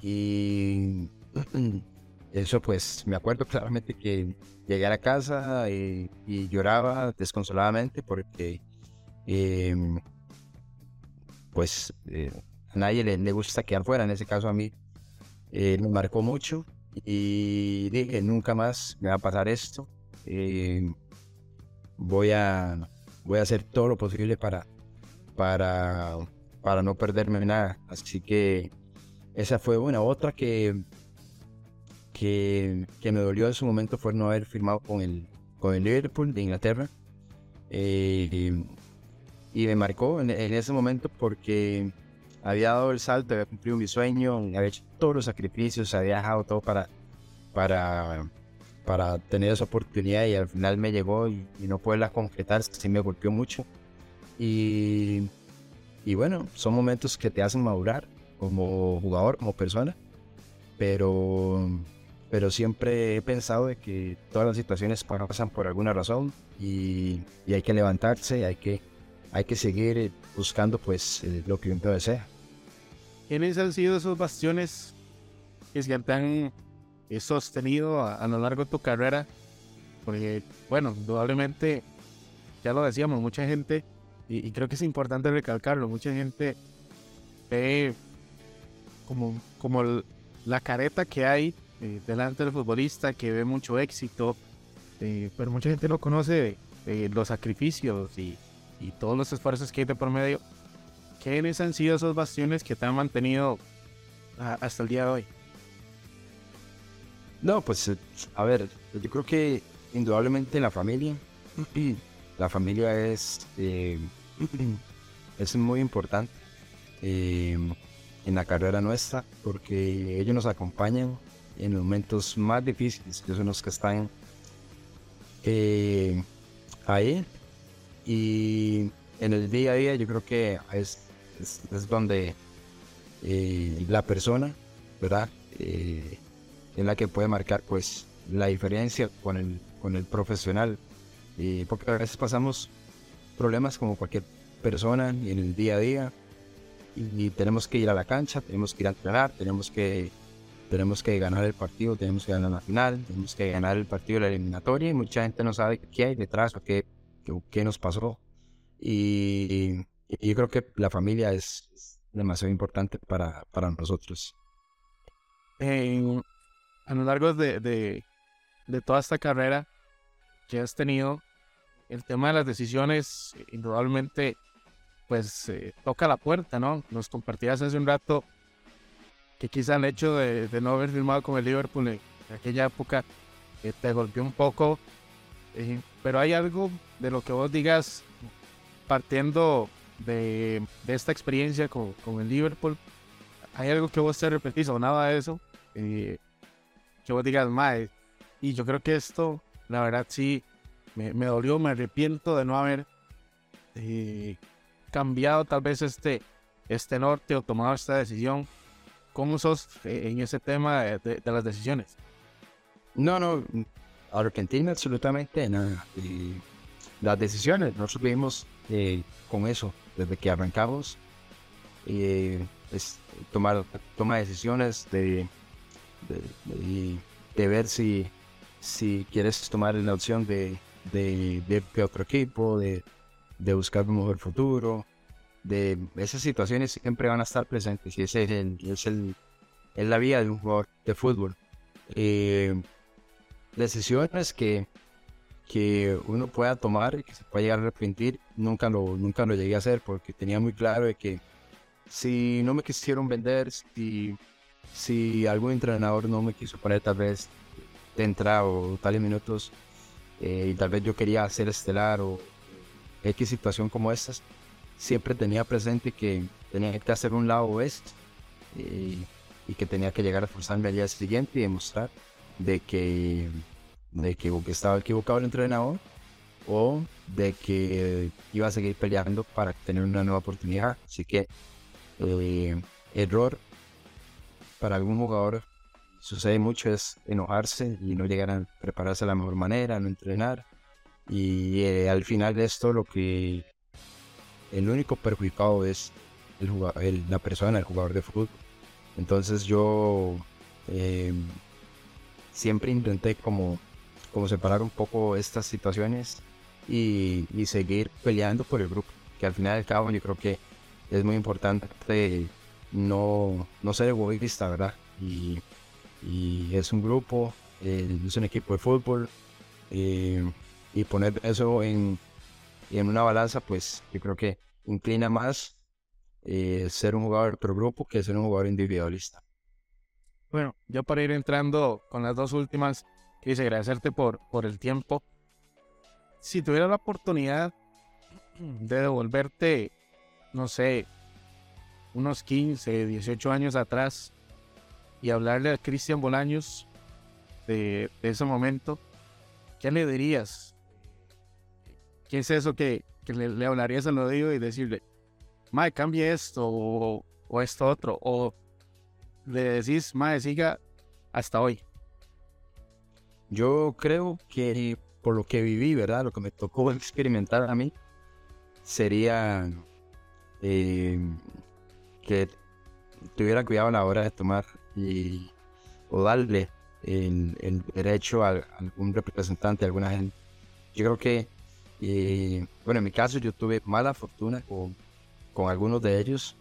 y eso pues me acuerdo claramente que llegué a la casa y, lloraba desconsoladamente porque em, pues eh, a nadie le, gusta quedar fuera, en ese caso a mí eh, me marcó mucho y dije nunca más me va a pasar esto. Eh, voy a, voy a hacer todo lo posible para, para, para no perderme nada. Así que esa fue una. Otra que, que, que, me dolió en su momento fue no haber firmado con el, con el Liverpool de Inglaterra. Eh, y, me marcó en, ese momento porque había dado el salto, había cumplido mi sueño, había hecho todos los sacrificios, había dejado todo para, para, para tener esa oportunidad y al final me llegó y, no poderla concretar, sí me golpeó mucho. Y, y bueno, son momentos que te hacen madurar como jugador, como persona, pero, pero siempre he pensado de que todas las situaciones pasan por alguna razón y, y hay que levantarse, hay que, hay que seguir buscando pues eh, lo que uno desea. ¿Quiénes han sido esos bastiones que se han he sostenido a, lo largo de tu carrera? Porque, bueno, indudablemente, ya lo decíamos, mucha gente, y, creo que es importante recalcarlo, mucha gente ve como, como la careta que hay eh, delante del futbolista, que ve mucho éxito, eh, pero mucha gente no conoce eh, los sacrificios y, y, todos los esfuerzos que hay de por medio. ¿Quiénes han sido esos bastiones que te han mantenido hasta el día de hoy? No, pues a ver, yo creo que indudablemente la familia, la familia es, es muy importante en la carrera nuestra porque ellos nos acompañan en momentos más difíciles, que son los que están eh, ahí. Y en el día a día yo creo que es, es, donde eh, la persona, ¿verdad? Eh, en la que puede marcar pues la diferencia con el, con el profesional. porque a veces pasamos problemas como cualquier persona en el día a día y tenemos que ir a la cancha, tenemos que ir a entrenar, tenemos que tenemos que ganar el partido, tenemos que ganar la final, tenemos que ganar el partido de la eliminatoria y mucha gente no sabe qué hay detrás o qué, qué, nos pasó. Y, yo creo que la familia es demasiado importante para, para nosotros. a lo largo de, de, de, toda esta carrera que has tenido, el tema de las decisiones indudablemente pues eh, toca la puerta, ¿no? Nos compartías hace un rato que quizá el hecho de, no haber firmado con el Liverpool en, aquella época eh, te golpeó un poco, eh, pero hay algo de lo que vos digas partiendo de, esta experiencia con, el Liverpool, hay algo que vos te repetís o nada de eso, eh, que vos digas, mae, y yo creo que esto, la verdad sí, me, me dolió, me arrepiento de no haber cambiado tal vez este, este norte o tomado esta decisión ¿Cómo sos eh, en ese tema de, las decisiones? No, no, Argentina absolutamente nada. las decisiones, nosotros vivimos eh, con eso desde que arrancamos. Eh, es tomar toma decisiones de, de, ver si, si quieres tomar la opción de, de, de otro equipo, de, de buscar un mejor futuro, de esas situaciones siempre van a estar presentes y ese es, el, es, el, es la vida de un jugador de fútbol. Eh, decisiones que, que uno pueda tomar y que se pueda llegar a arrepentir, nunca lo, nunca lo llegué a hacer porque tenía muy claro de que si no me quisieron vender, si, si algún entrenador no me quiso poner tal vez de entrada o tales minutos eh, y tal vez yo quería hacer estelar o X situación como estas, siempre tenía presente que tenía que hacer un lado oeste y, que tenía que llegar a forzarme al día siguiente y demostrar de que, de que, estaba equivocado el entrenador o de que iba a seguir peleando para tener una nueva oportunidad. Así que eh, error para algún jugador sucede mucho es enojarse y no llegar a prepararse de la mejor manera, no entrenar. Y eh, al final de esto lo que el único perjudicado es el jugador, la persona, el jugador de fútbol. Entonces yo eh, siempre intenté como, como separar un poco estas situaciones y, seguir peleando por el grupo, que al final del cabo yo creo que es muy importante no, no ser egoísta, ¿verdad? Y, es un grupo, eh, es un equipo de fútbol eh, y poner eso en, y en una balanza, pues yo creo que inclina más eh, ser un jugador otro grupo que ser un jugador individualista. Bueno, yo para ir entrando con las dos últimas, quise agradecerte por, por el tiempo. Si tuviera la oportunidad de devolverte, no sé, unos 15, 18 años atrás y hablarle a Cristian Bolaños de, ese momento, ¿qué le dirías? ¿Qué es eso que, le, hablarías al oído y decirle, Mae, cambie esto o, esto otro? O le decís, Mae, siga hasta hoy. Yo creo que por lo que viví, ¿verdad? Lo que me tocó experimentar a mí sería eh, que tuviera cuidado a la hora de tomar y, o darle el, derecho a, algún representante, a alguna gente. Yo creo que y bueno, en mi caso yo tuve mala fortuna con, con algunos de ellos,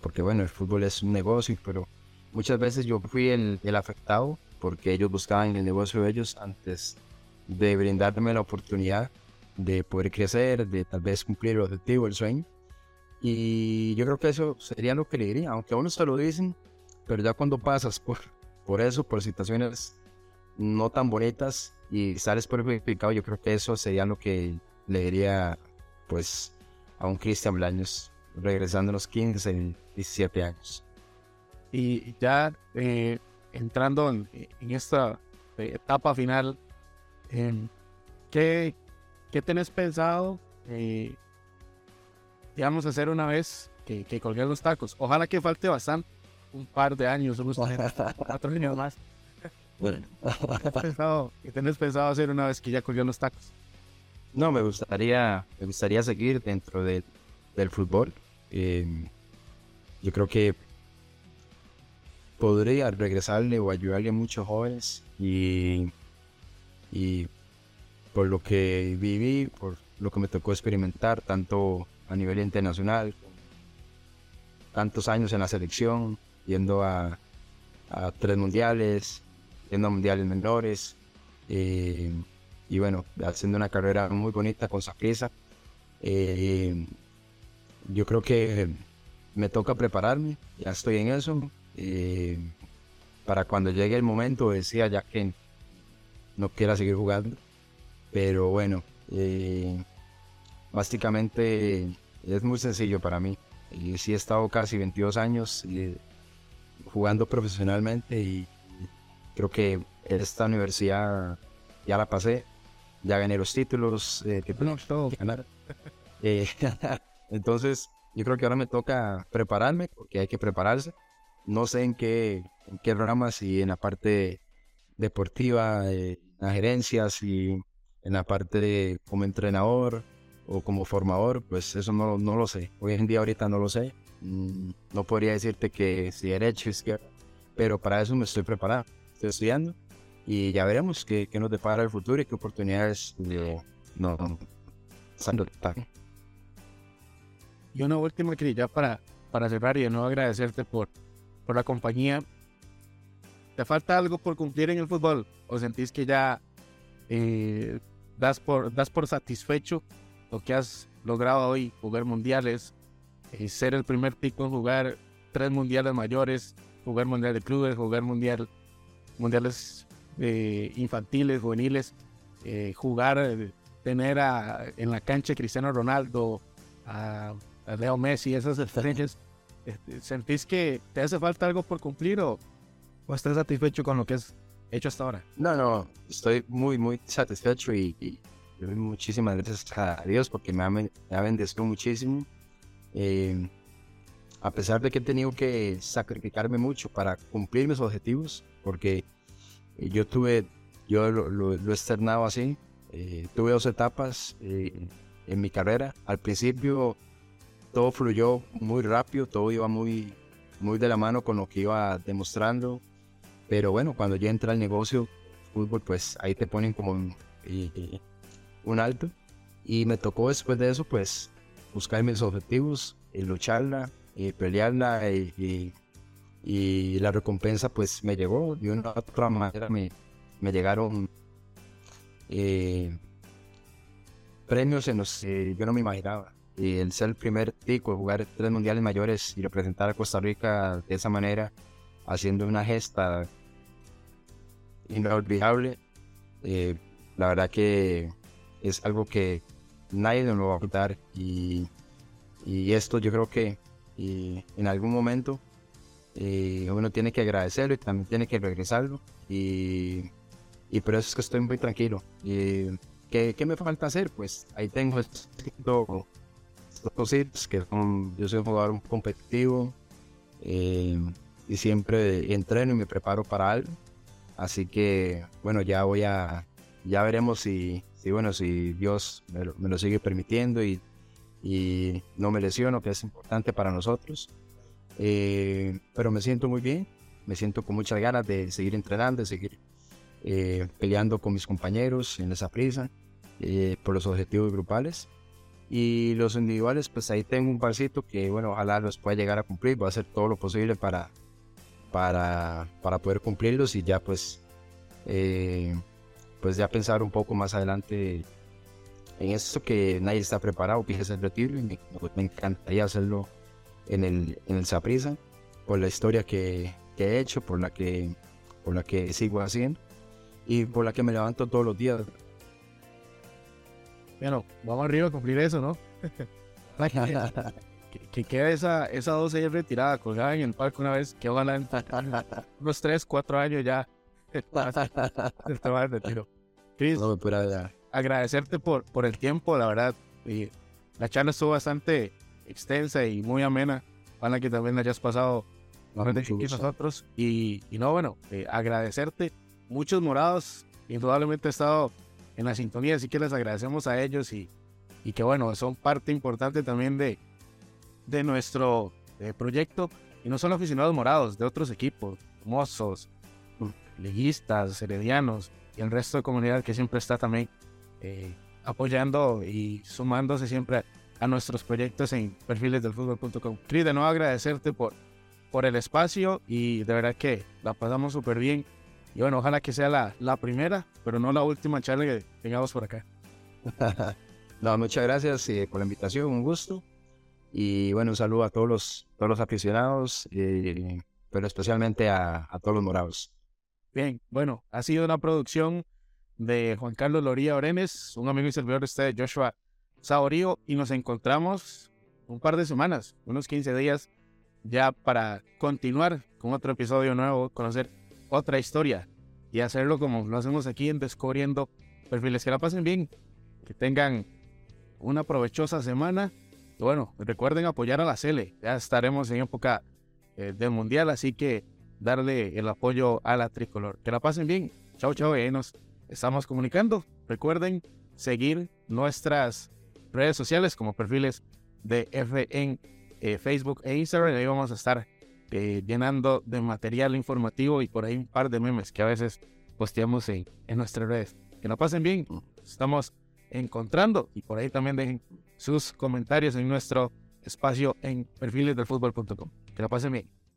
porque bueno, el fútbol es un negocio, pero muchas veces yo fui el, el, afectado porque ellos buscaban el negocio de ellos antes de brindarme la oportunidad de poder crecer, de tal vez cumplir el objetivo, el sueño. Y yo creo que eso sería lo que le diría, aunque a uno se lo dicen, pero ya cuando pasas por, por eso, por situaciones no tan bonitas y sales perjudicado, yo creo que eso sería lo que le diría pues a un Cristian Blaños regresando a los 15, 17 años. Y ya eh, entrando en, esta eh, etapa final, eh, ¿qué, ¿qué, tenés pensado, eh, digamos, hacer una vez que, que colgué los tacos? Ojalá que falte bastante, un par de años, unos cuatro años más. Bueno. ¿Qué tenés pensado hacer una vez que ya colgué los tacos? No, me gustaría, me gustaría seguir dentro del fútbol. yo creo que podría regresarle o ayudarle a muchos jóvenes y, y por lo que viví, por lo que me tocó experimentar, tanto a nivel internacional, tantos años en la selección, yendo a, tres mundiales, yendo a mundiales menores, eh, y bueno, haciendo una carrera muy bonita con Saprissa. Eh, yo creo que me toca prepararme, ya estoy en eso, eh, para cuando llegue el momento decía ya que no quiera seguir jugando. Pero bueno, eh, básicamente es muy sencillo para mí. y sí he estado casi 22 años eh, jugando profesionalmente y creo que esta universidad ya la pasé, ya gané los títulos que todo ganar. entonces, yo creo que ahora me toca prepararme, porque hay que prepararse no sé en qué, en qué si en la parte deportiva, eh, en las gerencias, y en la parte de como entrenador o como formador, pues eso no, no lo sé. Hoy en día ahorita no lo sé. Mm, no podría decirte que si derecho, izquierda, pero para eso me estoy preparando. Estoy estudiando y ya veremos qué, qué nos depara el futuro y qué oportunidades de, no, Y una última que ya para, para cerrar y de nuevo agradecerte por, por la compañía. ¿Te falta algo por cumplir en el fútbol? ¿O sentís que ya eh, das, por, das por satisfecho lo que has logrado hoy? Jugar mundiales, eh, ser el primer pico en jugar tres mundiales mayores, jugar mundial de clubes, jugar mundial, mundiales eh, infantiles, juveniles, jugar, tener en la cancha a Cristiano Ronaldo, a, Leo Messi, esas estrellas este, ¿Sentís que te hace falta algo por cumplir o, o estás satisfecho con lo que has hecho hasta ahora? No, no, estoy muy, muy satisfecho y, muchísimas gracias a Dios porque me ha, me ha bendecido muchísimo. Eh, a pesar de que he tenido que sacrificarme mucho para cumplir mis objetivos, porque yo tuve, yo lo, he externado así, eh, tuve dos etapas eh, en mi carrera. Al principio todo fluyó muy rápido, todo iba muy, muy de la mano con lo que iba demostrando. Pero bueno, cuando ya entra el negocio, fútbol, pues ahí te ponen como un, alto. Y me tocó después de eso, pues, buscar mis objetivos, y lucharla, y pelearla, y, y, la recompensa, pues, me llegó. De una u otra manera me, me llegaron eh, premios en los que yo no me imaginaba y el ser el primer tico, jugar tres mundiales mayores y representar a Costa Rica de esa manera, haciendo una gesta inolvidable, eh, la verdad que es algo que nadie nos lo va a quitar y, y esto yo creo que en algún momento eh, uno tiene que agradecerlo y también tiene que regresarlo y, y por eso es que estoy muy tranquilo. Y, ¿qué, ¿Qué me falta hacer? Pues ahí tengo esto cositas que son, yo soy un jugador competitivo eh, y siempre entreno y me preparo para algo. Así que, bueno, ya voy a, ya veremos si, si bueno, si Dios me lo, sigue permitiendo y, y, no me lesiono, que es importante para nosotros. Eh, pero me siento muy bien, me siento con muchas ganas de seguir entrenando, de seguir eh, peleando con mis compañeros en esa prisa por los objetivos grupales. Y los individuales, pues ahí tengo un parcito que, bueno, ojalá los pueda llegar a cumplir. Voy a hacer todo lo posible para, para, para poder cumplirlos y ya, pues, eh, pues ya pensar un poco más adelante en esto que nadie está preparado, que el retiro, y me, me encantaría hacerlo en el, en el Saprissa, por la historia que, que, he hecho, por la que, por la que sigo haciendo y por la que me levanto todos los días. Bueno, vamos arriba a cumplir eso, ¿no? que, que quede esa, esa 12 retirada, colgada en el parque una vez, que ojalá en unos 3, 4 años ya el tema del retiro. Chris, No agradecerte por, por el tiempo, la verdad. Y la charla estuvo bastante extensa y muy amena. Ojalá que también la hayas pasado bien gusto. nosotros. Y, y no, bueno, eh, agradecerte. Muchos morados, indudablemente he estado en la sintonía, así que les agradecemos a ellos y, que bueno, son parte importante también de, nuestro eh, proyecto. Y no solo aficionados morados, de otros equipos, mozos, liguistas, heredianos y el resto de comunidad que siempre está también eh, apoyando y sumándose siempre a, a nuestros proyectos en perfilesdelfutbol.com. Cris, de nuevo agradecerte por, por el espacio y de verdad que la pasamos súper bien. Y bueno, ojalá que sea la, la primera, pero no la última charla que tengamos por acá. No, muchas gracias eh, por la invitación, un gusto. Y bueno, un saludo a todos los, todos los aficionados, eh, pero especialmente a, a todos los morados. Bien, bueno, ha sido una producción de Juan Carlos Loría Orenes, un amigo y servidor de usted, Joshua Saborío, y nos encontramos un par de semanas, unos 15 días, ya para continuar con otro episodio nuevo, conocer otra historia y hacerlo como lo hacemos aquí en Descubriendo Perfiles. Que la pasen bien, que tengan una provechosa semana. Bueno, recuerden apoyar a la Cele, ya estaremos en época eh, del Mundial, así que darle el apoyo a la tricolor. Que la pasen bien. Chao, chao. Y ahí nos estamos comunicando. Recuerden seguir nuestras redes sociales como perfiles de F en eh, Facebook e Instagram. Ahí vamos a estar eh, llenando de material informativo y por ahí un par de memes que a veces posteamos en, en nuestras redes. Que la pasen bien. Estamos encontrando y por ahí también dejen sus comentarios en nuestro espacio en perfilesdelfutbol.com. Que la pasen bien.